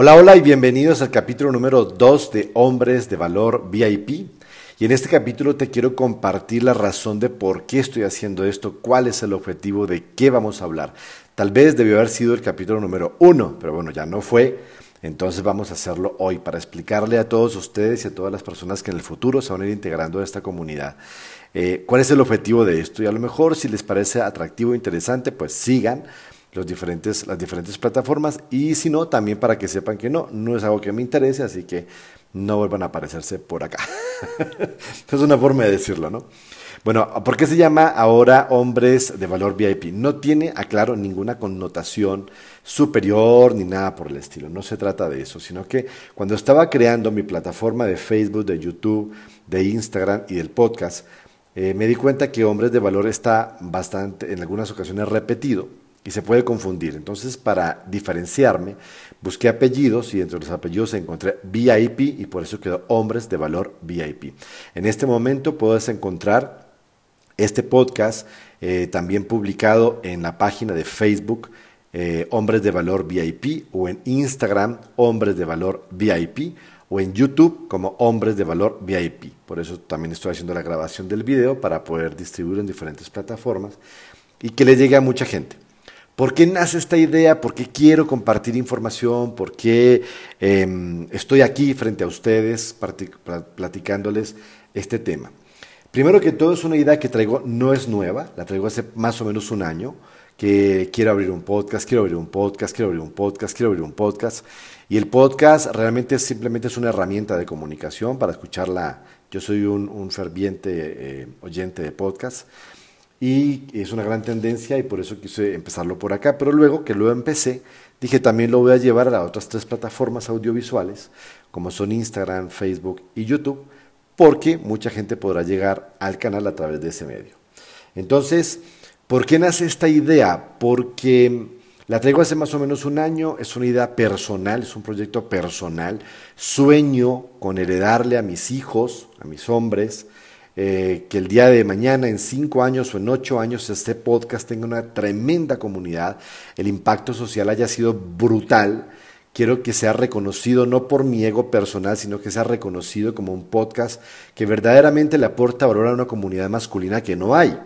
Hola, hola y bienvenidos al capítulo número 2 de Hombres de Valor VIP. Y en este capítulo te quiero compartir la razón de por qué estoy haciendo esto, cuál es el objetivo, de qué vamos a hablar. Tal vez debió haber sido el capítulo número 1, pero bueno, ya no fue. Entonces vamos a hacerlo hoy para explicarle a todos ustedes y a todas las personas que en el futuro se van a ir integrando a esta comunidad. Eh, ¿Cuál es el objetivo de esto? Y a lo mejor si les parece atractivo e interesante, pues sigan los diferentes, las diferentes plataformas y si no, también para que sepan que no, no es algo que me interese, así que no vuelvan a aparecerse por acá. es una forma de decirlo, ¿no? Bueno, ¿por qué se llama ahora hombres de valor VIP? No tiene, aclaro, ninguna connotación superior ni nada por el estilo. No se trata de eso, sino que cuando estaba creando mi plataforma de Facebook, de YouTube, de Instagram y del podcast, eh, me di cuenta que hombres de valor está bastante, en algunas ocasiones repetido y se puede confundir. Entonces, para diferenciarme, busqué apellidos y entre los apellidos encontré VIP y por eso quedó Hombres de Valor VIP. En este momento puedes encontrar este podcast eh, también publicado en la página de Facebook eh, Hombres de Valor VIP o en Instagram Hombres de Valor VIP o en YouTube como Hombres de Valor VIP. Por eso también estoy haciendo la grabación del video para poder distribuirlo en diferentes plataformas y que le llegue a mucha gente. ¿Por qué nace esta idea? ¿Por qué quiero compartir información? ¿Por qué em, estoy aquí frente a ustedes platicándoles este tema? Primero que todo es una idea que traigo, no es nueva, la traigo hace más o menos un año, que quiero abrir un podcast, quiero abrir un podcast, quiero abrir un podcast, quiero abrir un podcast. Y el podcast realmente simplemente es una herramienta de comunicación para escucharla. Yo soy un, ferviente eh, oyente de podcast y es una gran tendencia y por eso quise empezarlo por acá, pero luego que lo empecé, dije también lo voy a llevar a las otras tres plataformas audiovisuales, como son Instagram, Facebook y YouTube, porque mucha gente podrá llegar al canal a través de ese medio. Entonces, ¿por qué nace esta idea? Porque la traigo hace más o menos un año, es una idea personal, es un proyecto personal, sueño con heredarle a mis hijos, a mis hombres, eh, que el día de mañana, en cinco años o en ocho años, este podcast tenga una tremenda comunidad, el impacto social haya sido brutal. Quiero que sea reconocido no por mi ego personal, sino que sea reconocido como un podcast que verdaderamente le aporta valor a una comunidad masculina que no hay.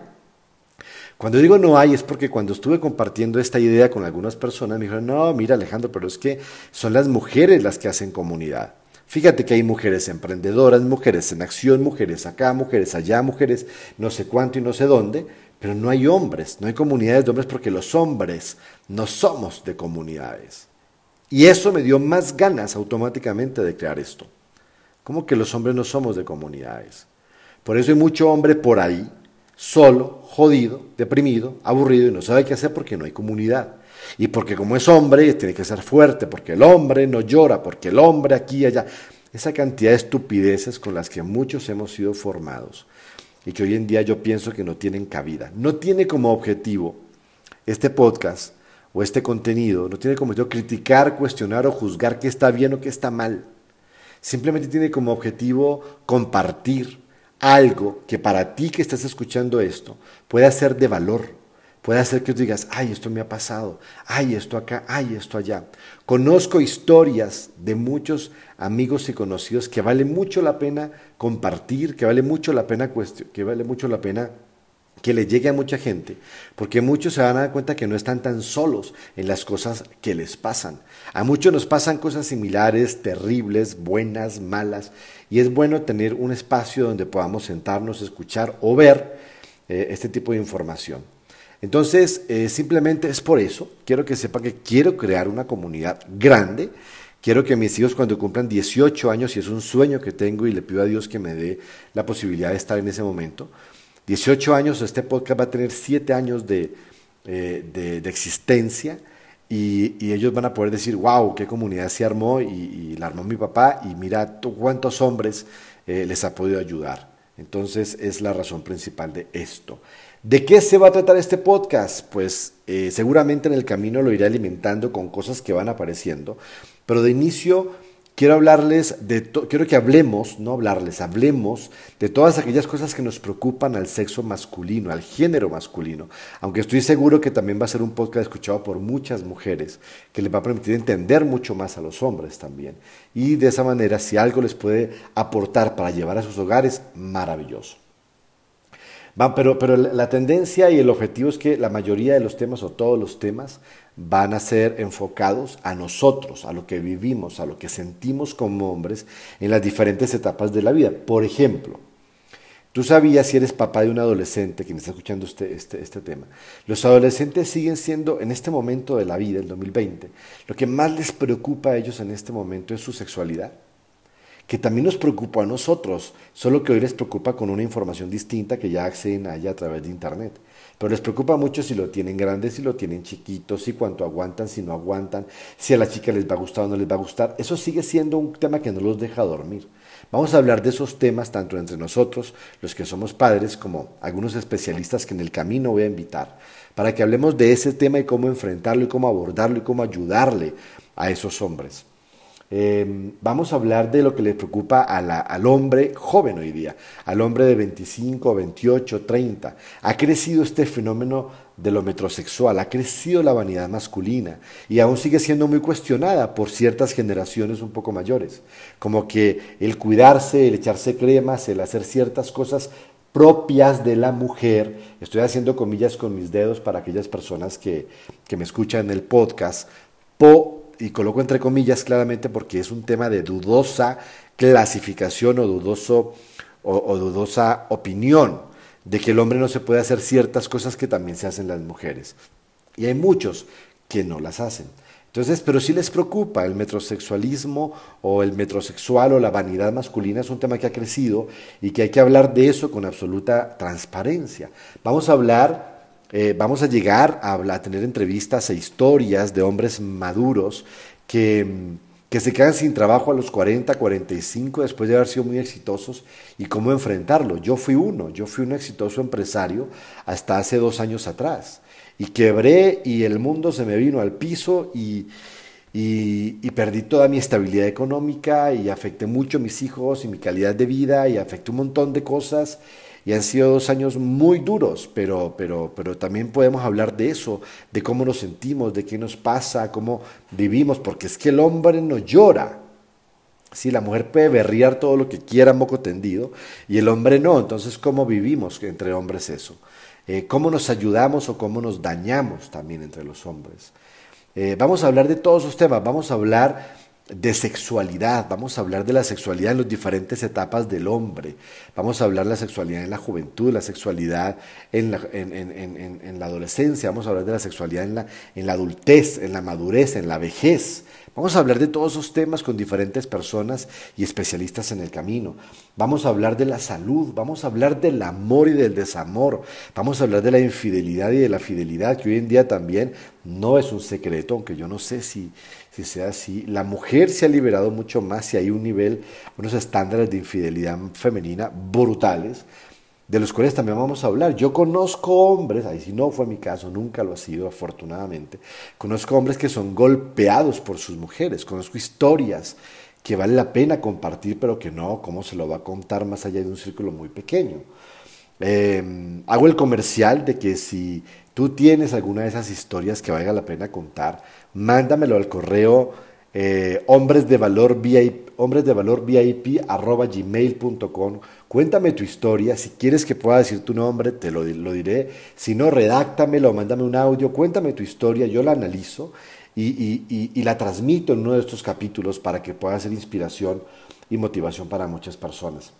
Cuando digo no hay es porque cuando estuve compartiendo esta idea con algunas personas me dijeron, no, mira Alejandro, pero es que son las mujeres las que hacen comunidad. Fíjate que hay mujeres emprendedoras, mujeres en acción, mujeres acá, mujeres allá, mujeres no sé cuánto y no sé dónde, pero no hay hombres, no hay comunidades de hombres porque los hombres no somos de comunidades. Y eso me dio más ganas automáticamente de crear esto. ¿Cómo que los hombres no somos de comunidades? Por eso hay mucho hombre por ahí, solo, jodido, deprimido, aburrido y no sabe qué hacer porque no hay comunidad. Y porque como es hombre, tiene que ser fuerte, porque el hombre no llora, porque el hombre aquí y allá. Esa cantidad de estupideces con las que muchos hemos sido formados y que hoy en día yo pienso que no tienen cabida. No tiene como objetivo este podcast o este contenido, no tiene como objetivo criticar, cuestionar o juzgar qué está bien o qué está mal. Simplemente tiene como objetivo compartir algo que para ti que estás escuchando esto pueda ser de valor puede hacer que tú digas, ay, esto me ha pasado, ay, esto acá, ay, esto allá. Conozco historias de muchos amigos y conocidos que vale mucho la pena compartir, que vale mucho la pena que vale mucho la pena que le llegue a mucha gente, porque muchos se van a dar cuenta que no están tan solos en las cosas que les pasan. A muchos nos pasan cosas similares, terribles, buenas, malas, y es bueno tener un espacio donde podamos sentarnos, escuchar o ver eh, este tipo de información. Entonces, eh, simplemente es por eso, quiero que sepa que quiero crear una comunidad grande, quiero que mis hijos cuando cumplan 18 años, y es un sueño que tengo y le pido a Dios que me dé la posibilidad de estar en ese momento, 18 años, este podcast va a tener 7 años de, eh, existencia y, ellos van a poder decir, wow, qué comunidad se armó y, la armó mi papá y mira cuántos hombres eh, les ha podido ayudar. Entonces es la razón principal de esto. ¿De qué se va a tratar este podcast? Pues eh, seguramente en el camino lo iré alimentando con cosas que van apareciendo, pero de inicio quiero hablarles de, quiero que hablemos, no hablarles, hablemos de todas aquellas cosas que nos preocupan al sexo masculino, al género masculino. Aunque estoy seguro que también va a ser un podcast escuchado por muchas mujeres, que les va a permitir entender mucho más a los hombres también. Y de esa manera, si algo les puede aportar para llevar a sus hogares, maravilloso. Pero, la tendencia y el objetivo es que la mayoría de los temas o todos los temas van a ser enfocados a nosotros, a lo que vivimos, a lo que sentimos como hombres en las diferentes etapas de la vida. Por ejemplo, tú sabías si eres papá de un adolescente, quien está escuchando este, este, este tema, los adolescentes siguen siendo en este momento de la vida, el 2020, lo que más les preocupa a ellos en este momento es su sexualidad que también nos preocupa a nosotros, solo que hoy les preocupa con una información distinta que ya acceden a ella a través de Internet. Pero les preocupa mucho si lo tienen grande, si lo tienen chiquito, si cuánto aguantan, si no aguantan, si a la chica les va a gustar o no les va a gustar. Eso sigue siendo un tema que no los deja dormir. Vamos a hablar de esos temas tanto entre nosotros, los que somos padres, como algunos especialistas que en el camino voy a invitar, para que hablemos de ese tema y cómo enfrentarlo y cómo abordarlo y cómo ayudarle a esos hombres. Em, vamos a hablar de lo que le preocupa al hombre joven hoy día, al hombre de 25, 28, 30. Ha crecido este fenómeno de lo metrosexual, ha crecido la vanidad masculina y aún sigue siendo muy cuestionada por ciertas generaciones un poco mayores, como que el cuidarse, el echarse cremas, el hacer ciertas cosas propias de la mujer, estoy haciendo comillas con mis dedos para aquellas personas que, que me escuchan en el podcast, po y coloco entre comillas claramente porque es un tema de dudosa clasificación o, dudoso, o, dudosa opinión de que el hombre no se puede hacer ciertas cosas que también se hacen las mujeres. Y hay muchos que no las hacen. Entonces, pero si les preocupa el metrosexualismo o el metrosexual o la vanidad masculina, es un tema que ha crecido y que hay que hablar de eso con absoluta transparencia. Vamos a hablar eh, vamos a llegar a, tener entrevistas e historias de hombres maduros que, que se quedan sin trabajo a los 40, 45 después de haber sido muy exitosos y cómo enfrentarlo. Yo fui uno, yo fui un exitoso empresario hasta hace dos años atrás y quebré y el mundo se me vino al piso y, y, y, perdí toda mi estabilidad económica y afecté mucho a mis hijos y mi calidad de vida y afecté un montón de cosas y han sido dos años muy duros, pero, pero, pero también podemos hablar de eso, de cómo nos sentimos, de qué nos pasa, cómo vivimos, porque es que el hombre no llora. Si la mujer puede berriar todo lo que quiera moco tendido y el hombre no, entonces ¿cómo vivimos entre hombres eso? Eh, ¿Cómo nos ayudamos o cómo nos dañamos también entre los hombres? Eh, vamos a hablar de todos esos temas, vamos a hablar de sexualidad, vamos a hablar de la sexualidad en las diferentes etapas del hombre, vamos a hablar de la sexualidad en la juventud, la sexualidad en la, en, la adolescencia, vamos a hablar de la sexualidad en la, en la adultez, en la madurez, en la vejez, Vamos a hablar de todos esos temas con diferentes personas y especialistas en el camino. Vamos a hablar de la salud, vamos a hablar del amor y del desamor, vamos a hablar de la infidelidad y de la fidelidad, que hoy en día también no es un secreto, aunque yo no sé si, si sea así. La mujer se ha liberado mucho más y hay un nivel, unos estándares de infidelidad femenina brutales de los cuales también vamos a hablar. Yo conozco hombres, ahí si no fue mi caso, nunca lo ha sido afortunadamente, conozco hombres que son golpeados por sus mujeres, conozco historias que vale la pena compartir, pero que no, ¿cómo se lo va a contar más allá de un círculo muy pequeño? Em, hago el comercial de que si tú tienes alguna de esas historias que valga la pena contar, mándamelo al correo eh, hombres de valor VIP. Cuéntame tu historia. Si quieres que pueda decir tu nombre, te lo, diré. Si no, redáctamelo, mándame un audio. Cuéntame tu historia, yo la analizo y, la transmito en uno de estos capítulos para que pueda ser inspiración y motivación para muchas personas.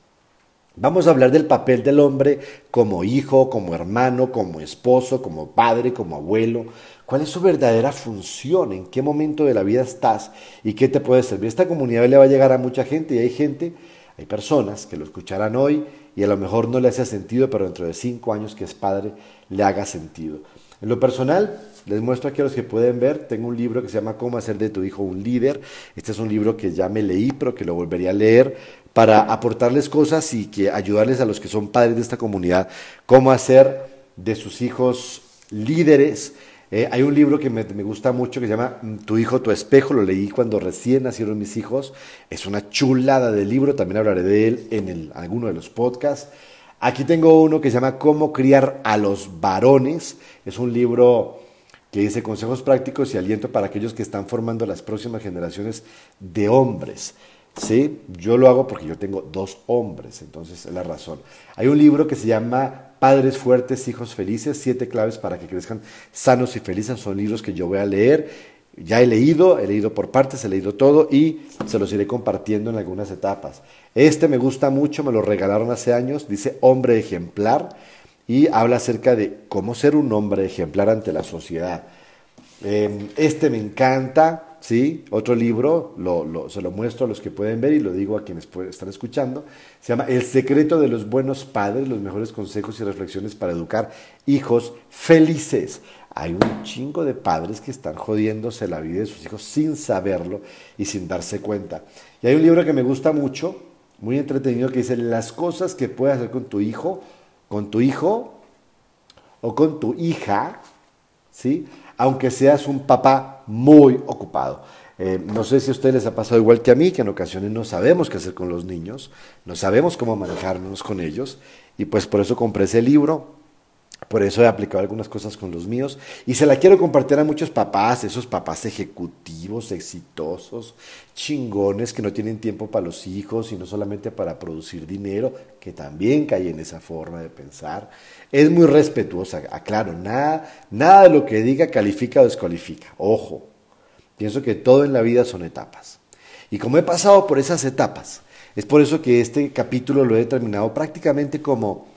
Vamos a hablar del papel del hombre como hijo, como hermano, como esposo, como padre, como abuelo, ¿Cuál es su verdadera función? ¿En qué momento de la vida estás? ¿Y qué te puede servir? Esta comunidad le va a llegar a mucha gente y hay gente, hay personas que lo escucharán hoy y a lo mejor no le hace sentido, pero dentro de cinco años que es padre le haga sentido. En lo personal, les muestro aquí a los que pueden ver, tengo un libro que se llama Cómo hacer de tu hijo un líder. Este es un libro que ya me leí, pero que lo volvería a leer para aportarles cosas y que ayudarles a los que son padres de esta comunidad, cómo hacer de sus hijos líderes Eh, hay un libro que me, gusta mucho que se llama mm, Tu hijo, tu espejo. Lo leí cuando recién nacieron mis hijos. Es una chulada de libro. También hablaré de él en el, alguno de los podcasts. Aquí tengo uno que se llama Cómo criar a los varones. Es un libro que dice consejos prácticos y aliento para aquellos que están formando las próximas generaciones de hombres. Sí, yo lo hago porque yo tengo dos hombres, entonces es la razón. Hay un libro que se llama Padres fuertes, hijos felices, siete claves para que crezcan sanos y felices. Son libros que yo voy a leer. Ya he leído, he leído por partes, he leído todo y se los iré compartiendo en algunas etapas. Este me gusta mucho, me lo regalaron hace años, dice Hombre ejemplar y habla acerca de cómo ser un hombre ejemplar ante la sociedad. Em, este me encanta, ¿sí? Otro libro, se lo muestro a los que pueden ver y lo digo a quienes están escuchando. Se llama El secreto de los buenos padres, los mejores consejos y reflexiones para educar hijos felices. Hay un chingo de padres que están jodiéndose la vida de sus hijos sin saberlo y sin darse cuenta. Y hay un libro que me gusta mucho, muy entretenido, que dice las cosas que puedes hacer con tu hijo, con tu hijo o con tu hija, ¿sí? aunque seas un papá muy ocupado. Eh, no sé si a ustedes les ha pasado igual que a mí, que en ocasiones no sabemos qué hacer con los niños, no sabemos cómo manejarnos con ellos, y pues por eso compré ese libro, por eso he aplicado algunas cosas con los míos, y se la quiero compartir a muchos papás, esos papás ejecutivos, exitosos, chingones, que no tienen tiempo para los hijos y no solamente para producir dinero, que también cae en esa forma de pensar. Es muy respetuosa, aclaro, nada, nada de lo que diga califica o descalifica. Ojo, pienso que todo en la vida son etapas. Y como he pasado por esas etapas, es por eso que este capítulo lo he terminado prácticamente como,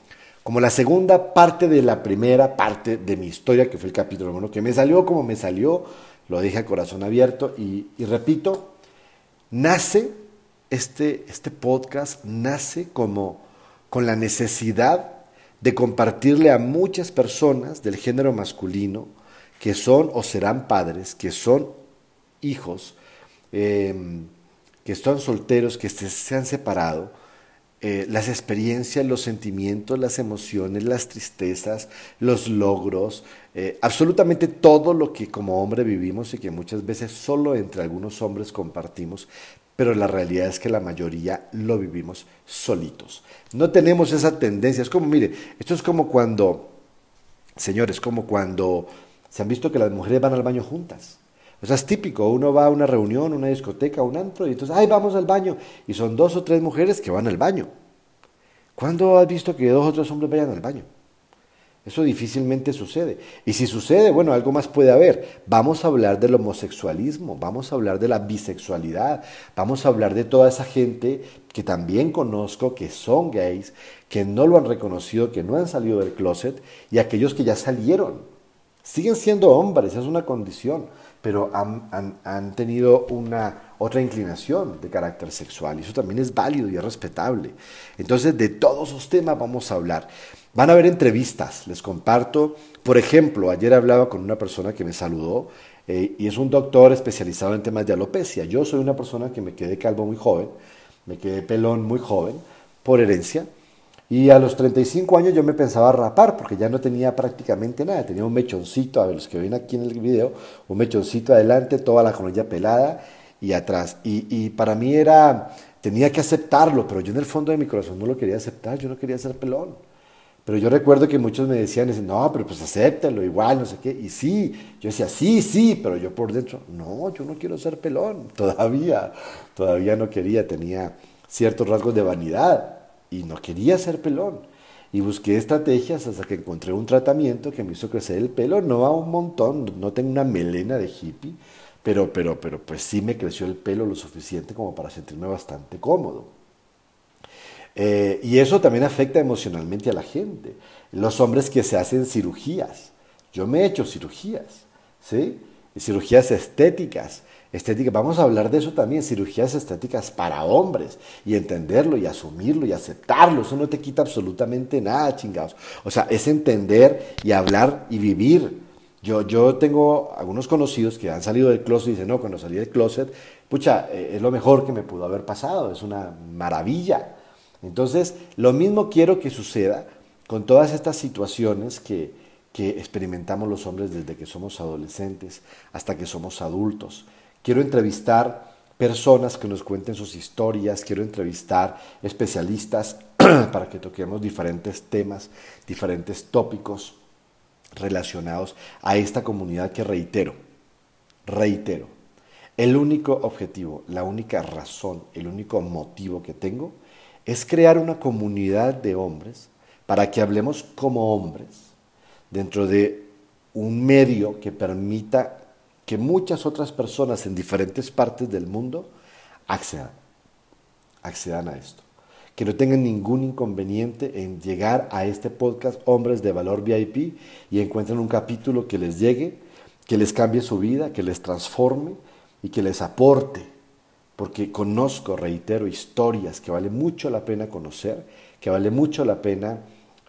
como la segunda parte de la primera parte de mi historia, que fue el capítulo 1, que me salió como me salió, lo dije a corazón abierto y, repito, nace este, este podcast, nace como con la necesidad de compartirle a muchas personas del género masculino que son o serán padres, que son hijos, em, que están solteros, que se, han separado, eh, las experiencias, los sentimientos, las emociones, las tristezas, los logros, eh, absolutamente todo lo que como hombre vivimos y que muchas veces solo entre algunos hombres compartimos, pero la realidad es que la mayoría lo vivimos solitos. No tenemos esa tendencia. Es como, mire, esto es como cuando, señores, como cuando se han visto que las mujeres van al baño juntas. O sea, es típico, uno va a una reunión, una discoteca, un antro, y entonces, ay, vamos al baño. Y son dos o tres mujeres que van al baño. ¿Cuándo has visto que dos o tres hombres vayan al baño? Eso difícilmente sucede. Y si sucede, bueno, algo más puede haber. Vamos a hablar del homosexualismo, vamos a hablar de la bisexualidad, vamos a hablar de toda esa gente que también conozco, que son gays, que no lo han reconocido, que no han salido del closet, y aquellos que ya salieron. Siguen siendo hombres, es una condición, pero han, han tenido una otra inclinación de carácter sexual, y eso también es válido y es respetable. Entonces, de todos esos temas vamos a hablar. Van a haber entrevistas, les comparto. Por ejemplo, ayer hablaba con una persona que me saludó eh, y es un doctor especializado en temas de alopecia. Yo soy una persona que me quedé calvo muy joven, me quedé pelón muy joven por herencia. Y a los 35 años yo me pensaba rapar porque ya no tenía prácticamente nada. Tenía un mechoncito, a ver los que ven aquí en el video, un mechoncito adelante, toda la coronilla pelada y atrás. Y, y, para mí era, tenía que aceptarlo, pero yo en el fondo de mi corazón no lo quería aceptar, yo no quería ser pelón. Pero yo recuerdo que muchos me decían, no, pero pues acéptalo, igual, no sé qué. Y sí, yo decía, sí, sí, pero yo por dentro, no, yo no quiero ser pelón, todavía, todavía no quería, tenía ciertos rasgos de vanidad y no quería ser pelón. Y busqué estrategias hasta que encontré un tratamiento que me hizo crecer el pelo, no va un montón, no tengo una melena de hippie, pero, pero, pero pues sí me creció el pelo lo suficiente como para sentirme bastante cómodo. Eh, y eso también afecta emocionalmente a la gente. Los hombres que se hacen cirugías. Yo me he hecho cirugías, ¿sí? Cirugías estéticas. Estéticas, vamos a hablar de eso también, cirugías estéticas para hombres, y entenderlo y asumirlo y aceptarlo, eso no te quita absolutamente nada, chingados. O sea, es entender y hablar y vivir. Yo, yo tengo algunos conocidos que han salido del closet y dicen, no, cuando salí del closet, pucha, eh, es lo mejor que me pudo haber pasado, es una maravilla. Entonces, lo mismo quiero que suceda con todas estas situaciones que, que experimentamos los hombres desde que somos adolescentes hasta que somos adultos. Quiero entrevistar personas que nos cuenten sus historias, quiero entrevistar especialistas para que toquemos diferentes temas, diferentes tópicos relacionados a esta comunidad que reitero, reitero, el único objetivo, la única razón, el único motivo que tengo es crear una comunidad de hombres para que hablemos como hombres dentro de un medio que permita que muchas otras personas en diferentes partes del mundo accedan, accedan a esto. Que no tengan ningún inconveniente en llegar a este podcast Hombres de Valor VIP y encuentren un capítulo que les llegue, que les cambie su vida, que les transforme y que les aporte. Porque conozco, reitero, historias que vale mucho la pena conocer, que vale mucho la pena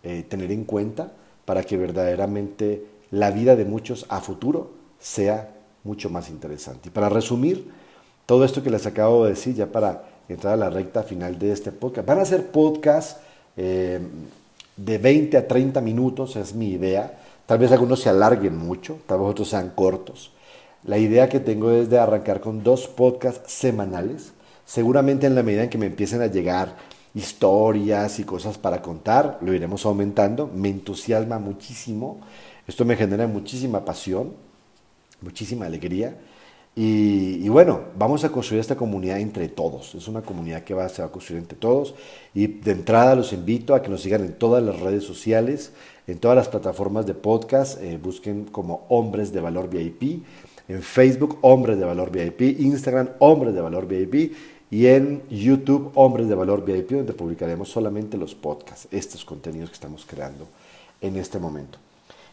eh, tener en cuenta para que verdaderamente la vida de muchos a futuro sea mucho más interesante. Y para resumir todo esto que les acabo de decir, ya para entrar a la recta final de este podcast, van a ser podcasts eh, de 20 a 30 minutos, es mi idea. Tal vez algunos se alarguen mucho, tal vez otros sean cortos. La idea que tengo es de arrancar con dos podcasts semanales. Seguramente en la medida en que me empiecen a llegar historias y cosas para contar, lo iremos aumentando. Me entusiasma muchísimo. Esto me genera muchísima pasión muchísima alegría. Y, bueno, vamos a construir esta comunidad entre todos. Es una comunidad que va, se va a construir entre todos. Y de entrada los invito a que nos sigan en todas las redes sociales, en todas las plataformas de podcast. Eh, busquen como Hombres de Valor VIP. En Facebook, Hombres de Valor VIP. Instagram, Hombres de Valor VIP. Y en YouTube, Hombres de Valor VIP, donde publicaremos solamente los podcasts, estos contenidos que estamos creando en este momento.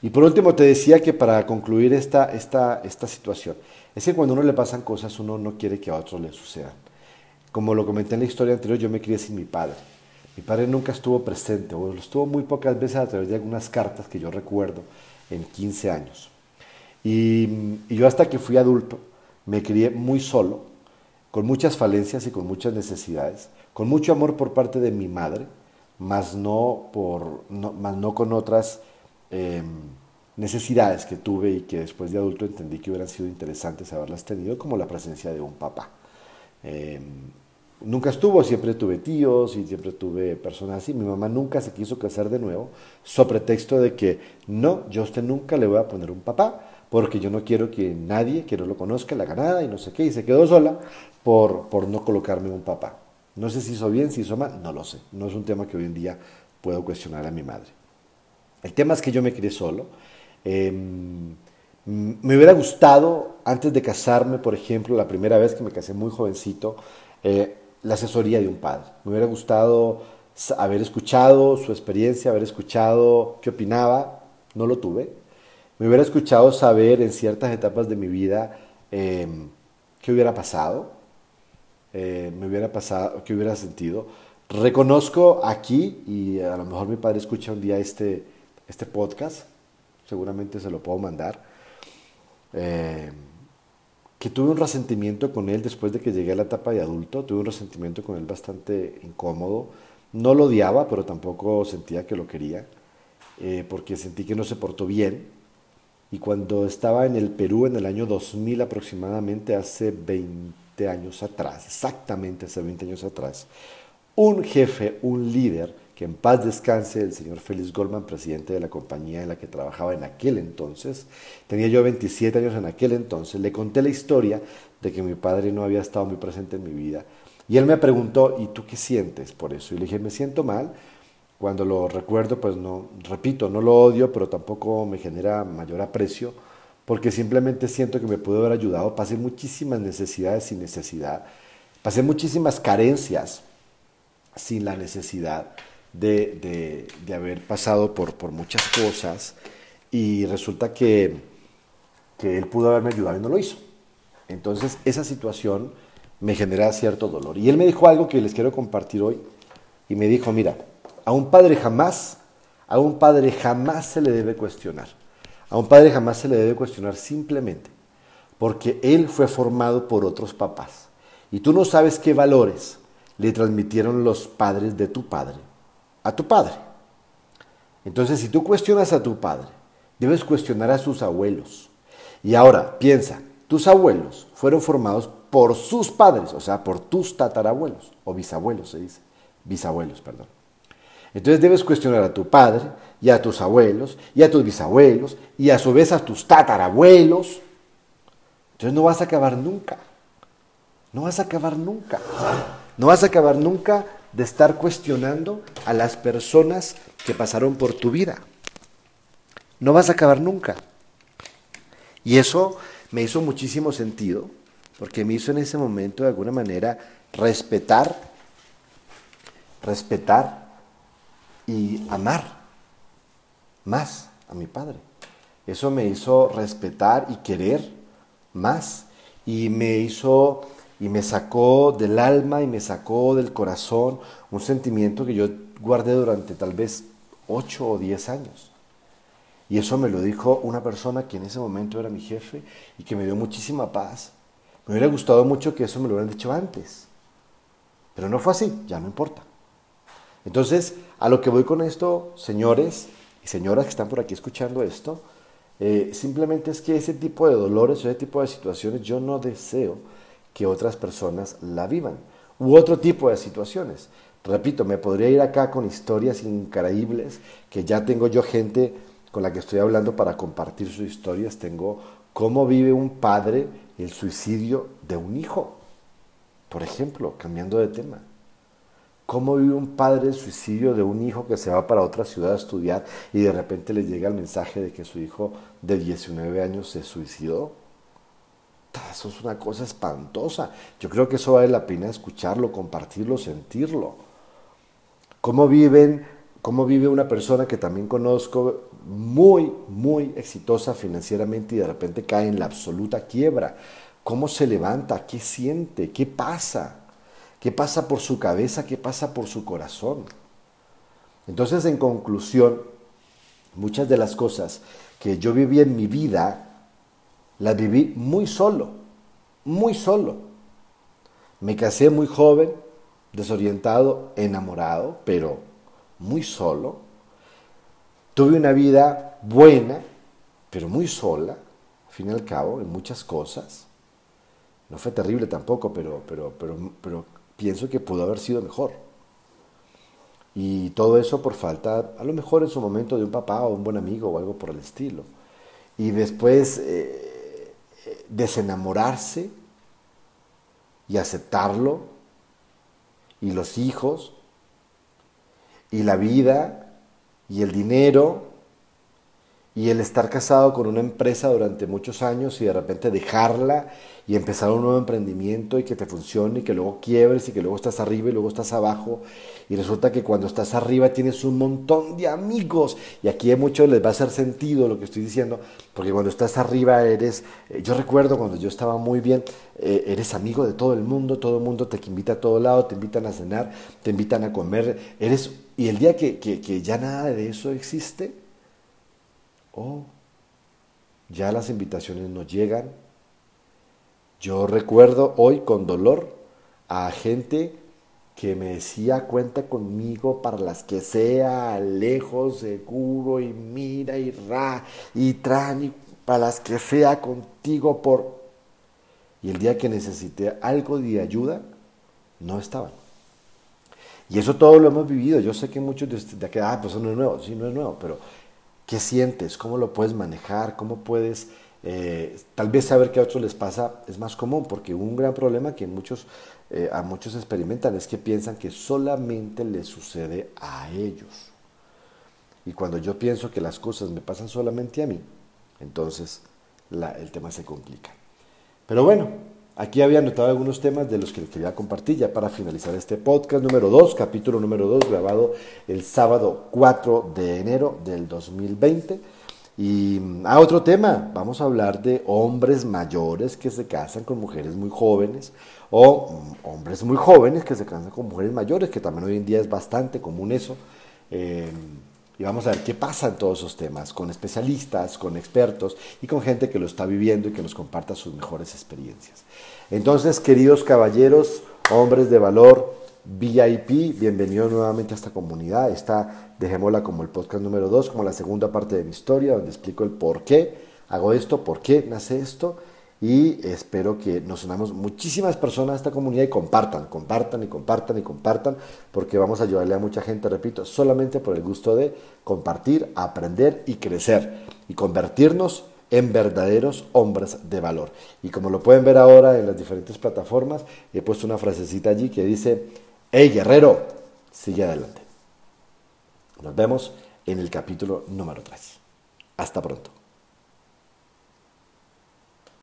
Y por último te decía que para concluir esta, esta, esta situación, es que cuando a uno le pasan cosas uno no quiere que a otro le sucedan. Como lo comenté en la historia anterior, yo me crié sin mi padre. Mi padre nunca estuvo presente, o lo estuvo muy pocas veces a través de algunas cartas que yo recuerdo en 15 años. Y yo hasta que fui adulto me crié muy solo, con muchas falencias y con muchas necesidades, con mucho amor por parte de mi madre, más no, por, no, más no con otras Em, necesidades que tuve y que después de adulto entendí que hubieran sido interesantes haberlas tenido, como la presencia de un papá. Em, nunca estuvo, siempre tuve tíos y siempre tuve personas así. Mi mamá nunca se quiso casar de nuevo, sobre pretexto de que no, yo a usted nunca le voy a poner un papá, porque yo no quiero que nadie que no lo conozca le haga nada y no sé qué, y se quedó sola por, por no colocarme un papá. No sé si hizo bien, si hizo mal, no lo sé. No es un tema que hoy en día puedo cuestionar a mi madre. El tema es que yo me crié solo. Em, me hubiera gustado, antes de casarme, por ejemplo, la primera vez que me casé muy jovencito, eh, la asesoría de un padre. Me hubiera gustado haber escuchado su experiencia, haber escuchado qué opinaba. No lo tuve. Me hubiera escuchado saber en ciertas etapas de mi vida em, qué hubiera pasado, eh, me hubiera pasado, qué hubiera sentido. Reconozco aquí, y a lo mejor mi padre escucha un día este, este podcast, seguramente se lo puedo mandar, eh, que tuve un resentimiento con él después de que llegué a la etapa de adulto, tuve un resentimiento con él bastante incómodo, no lo odiaba, pero tampoco sentía que lo quería, eh, porque sentí que no se portó bien, y cuando estaba en el Perú en el año 2000 aproximadamente, hace 20 años atrás, exactamente hace 20 años atrás, un jefe, un líder, que en paz descanse el señor Félix Goldman, presidente de la compañía en la que trabajaba en aquel entonces. Tenía yo 27 años en aquel entonces. Le conté la historia de que mi padre no había estado muy presente en mi vida. Y él me preguntó, ¿y tú qué sientes por eso? Y le dije, me siento mal. Cuando lo recuerdo, pues no, repito, no lo odio, pero tampoco me genera mayor aprecio, porque simplemente siento que me pudo haber ayudado. Pasé muchísimas necesidades sin necesidad. Pasé muchísimas carencias sin la necesidad de, haber pasado por, por, muchas cosas y resulta que, que él pudo haberme ayudado y no lo hizo. Entonces esa situación me genera cierto dolor. Y él me dijo algo que les quiero compartir hoy y me dijo, mira, a un padre jamás, a un padre jamás se le debe cuestionar. A un padre jamás se le debe cuestionar simplemente porque él fue formado por otros papás. Y tú no sabes qué valores le transmitieron los padres de tu padre a tu padre. Entonces, si tú cuestionas a tu padre debes cuestionar a sus abuelos. Y ahora, piensa, tus abuelos fueron formados por sus padres, o sea, por tus tatarabuelos, o bisabuelos se dice, bisabuelos, perdón. Entonces debes cuestionar a tu padre y a tus abuelos y a tus bisabuelos y a su vez a tus tatarabuelos. Entonces no vas a acabar nunca. No vas a acabar nunca. No vas a acabar nunca de estar cuestionando a las personas que pasaron por tu vida. No vas a acabar nunca. Y eso me hizo muchísimo sentido, porque me hizo en ese momento de alguna manera respetar, respetar y amar más a mi padre. Eso me hizo respetar y querer más y me hizo y me sacó del alma y me sacó del corazón un sentimiento que yo guardé durante tal vez 8 o 10 años. Y eso me lo dijo una persona que en ese momento era mi jefe y que me dio muchísima paz. Me hubiera gustado mucho que eso me lo hubieran dicho antes. Pero no fue así, ya no importa. Entonces, a lo que voy con esto, señores y señoras que están por aquí escuchando esto, eh, simplemente es que ese tipo de dolores, ese tipo de situaciones, yo no deseo que otras personas la vivan. U otro tipo de situaciones. Repito, me podría ir acá con historias increíbles, que ya tengo yo gente con la que estoy hablando para compartir sus historias. Tengo cómo vive un padre el suicidio de un hijo. Por ejemplo, cambiando de tema. ¿Cómo vive un padre el suicidio de un hijo que se va para otra ciudad a estudiar y de repente le llega el mensaje de que su hijo de 19 años se suicidó? Eso es una cosa espantosa. Yo creo que eso vale la pena escucharlo, compartirlo, sentirlo. ¿Cómo cómo vive una persona que también conozco muy, muy exitosa financieramente y de repente cae en la absoluta quiebra? ¿Cómo se levanta? ¿Qué siente? ¿Qué pasa? ¿Qué pasa por su cabeza? ¿Qué pasa por su corazón? Entonces, en conclusión, muchas de las cosas que yo viví en mi vida, las viví muy solo, muy solo. Me casé muy joven, desorientado, enamorado, pero muy solo. Tuve una vida buena, pero muy sola, al fin y al cabo, en muchas cosas. No fue terrible tampoco, pero, pero, pero, pero pienso que pudo haber sido mejor. Y todo eso por falta, a lo mejor en su momento, de un papá o un buen amigo o algo por el estilo. Y después eh, desenamorarse y aceptarlo, y los hijos, y la vida, y el dinero, y el estar casado con una empresa durante muchos años y de repente dejarla y empezar un nuevo emprendimiento y que te funcione y que luego quiebres y que luego estás arriba y luego estás abajo. Y resulta que cuando estás arriba tienes un montón de amigos. Y aquí a muchos les va a hacer sentido lo que estoy diciendo porque cuando estás arriba eres, eh, yo recuerdo cuando yo estaba muy bien, eh, eres amigo de todo el mundo, todo el mundo te invita a todo lado, te invitan a cenar, te invitan a comer, eres, y el día que, que ya nada de eso existe, oh, ya las invitaciones no llegan. Yo recuerdo hoy con dolor a gente que me decía cuenta conmigo para las que sea, lejos, seguro y mira y ra y tran y para las que sea contigo por... Y el día que necesité algo de ayuda, no estaban. Y eso todo lo hemos vivido. Yo sé que muchos de de que, ah, pues eso no es nuevo, sí, no es nuevo, pero ¿Qué sientes? ¿Cómo lo puedes manejar? ¿Cómo puedes... Eh, tal vez saber que a otros les pasa es más común, porque un gran problema que muchos, eh, a muchos experimentan es que piensan que solamente les sucede a ellos. Y cuando yo pienso que las cosas me pasan solamente a mí, entonces el tema se complica. Pero bueno, Aquí había anotado algunos temas de los que quería compartir ya para finalizar este podcast número 2, capítulo número 2, grabado el sábado 4 de enero del 2020. Y a ah, otro tema, vamos a hablar de hombres mayores que se casan con mujeres muy jóvenes o mm, hombres muy jóvenes que se casan con mujeres mayores, que también hoy en día es bastante común eso. Eh, y vamos a ver qué pasa en todos esos temas, con especialistas, con expertos y con gente que lo está viviendo y que nos comparta sus mejores experiencias. Entonces, queridos caballeros, hombres de valor, VIP, bienvenido nuevamente a esta comunidad. Esta, dejémosla como el podcast número 2, como la segunda parte de mi historia, donde explico el por qué hago esto, por qué nace esto. Y espero que nos unamos muchísimas personas a esta comunidad y compartan, compartan y compartan y compartan, porque vamos a ayudarle a mucha gente, repito, solamente por el gusto de compartir, aprender y crecer y convertirnos en verdaderos hombres de valor. Y como lo pueden ver ahora en las diferentes plataformas, he puesto una frasecita allí que dice, hey guerrero, sigue adelante. Nos vemos en el capítulo número 3. Hasta pronto.